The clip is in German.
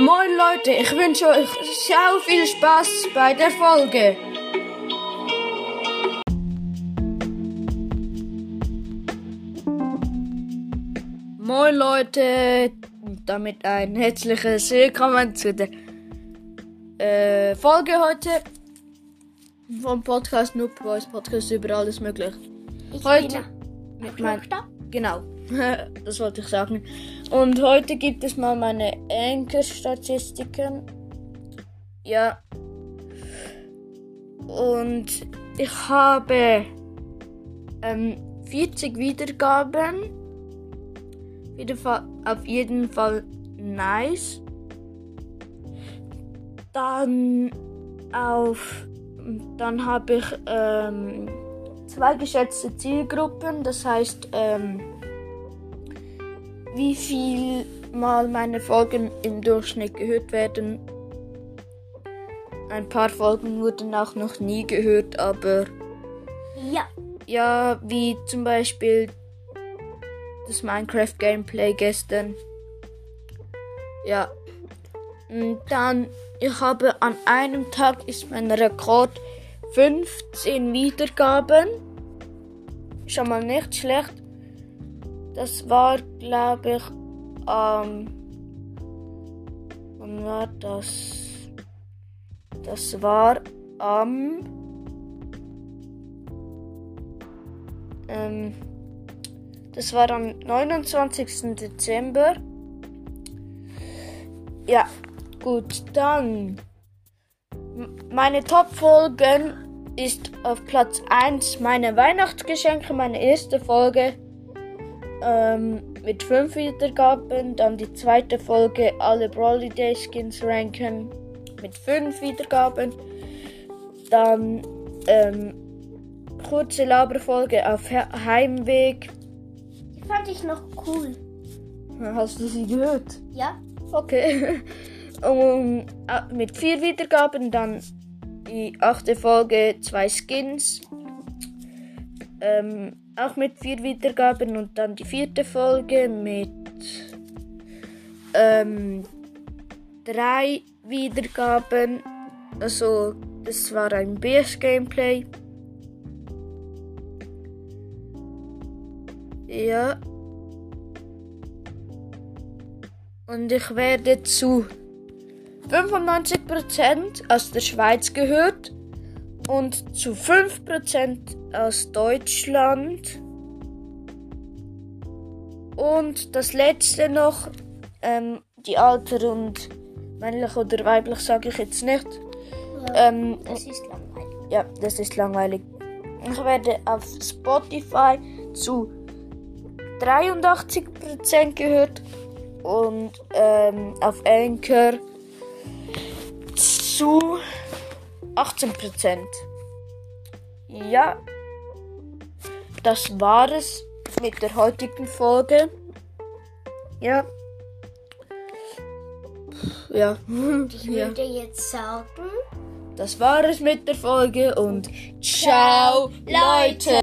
Moin Leute, ich wünsche euch sehr viel Spaß bei der Folge. Moin Leute, damit ein herzliches Willkommen zu der äh, Folge heute vom Podcast Noob Boys Podcast über alles möglich. Ich Heute bin mit mein, Tochter. Genau, das wollte ich sagen. Und heute gibt es mal meine Anchor-Statistiken. Ja. Und ich habe ähm, 40 Wiedergaben. Auf jeden Fall nice. Dann auf. Dann habe ich ähm, zwei geschätzte Zielgruppen. Das heißt, ähm, wie viel mal meine Folgen im Durchschnitt gehört werden. Ein paar Folgen wurden auch noch nie gehört, aber Ja. ja, wie zum Beispiel das Minecraft Gameplay gestern. Ja. Und dann, ich habe an einem Tag ist mein Rekord 15 Wiedergaben. Schon mal nicht schlecht. Das war, glaube ich, am. wann war das? Das war am. Ähm, das war am 29. Dezember. Ja, gut, dann. Meine Top-Folgen ist auf Platz 1 meine Weihnachtsgeschenke, meine erste Folge ähm, mit 5 Wiedergaben. Dann die zweite Folge alle Brawly Day Skins ranken mit 5 Wiedergaben. Dann ähm, kurze Laberfolge auf He Heimweg. Die fand ich noch cool. Hast du sie gehört? Ja. Okay. Und äh, mit vier Wiedergaben dann die achte Folge, zwei Skins. Ähm, auch mit vier Wiedergaben und dann die vierte Folge mit ähm, drei Wiedergaben. Also, das war ein BS-Gameplay. Ja. Und ich werde zu 95% aus der Schweiz gehört und zu 5% aus Deutschland. Und das letzte noch, ähm, die Alter und männlich oder weiblich sage ich jetzt nicht. Ähm, Das ist langweilig. ja, das ist langweilig. Ich werde auf Spotify zu 83% gehört und ähm, auf Anchor zu 18%. Ja, das war es mit der heutigen Folge. Ja. Ja. Ich ja. würde jetzt sagen. Das war es mit der Folge und ciao, Leute.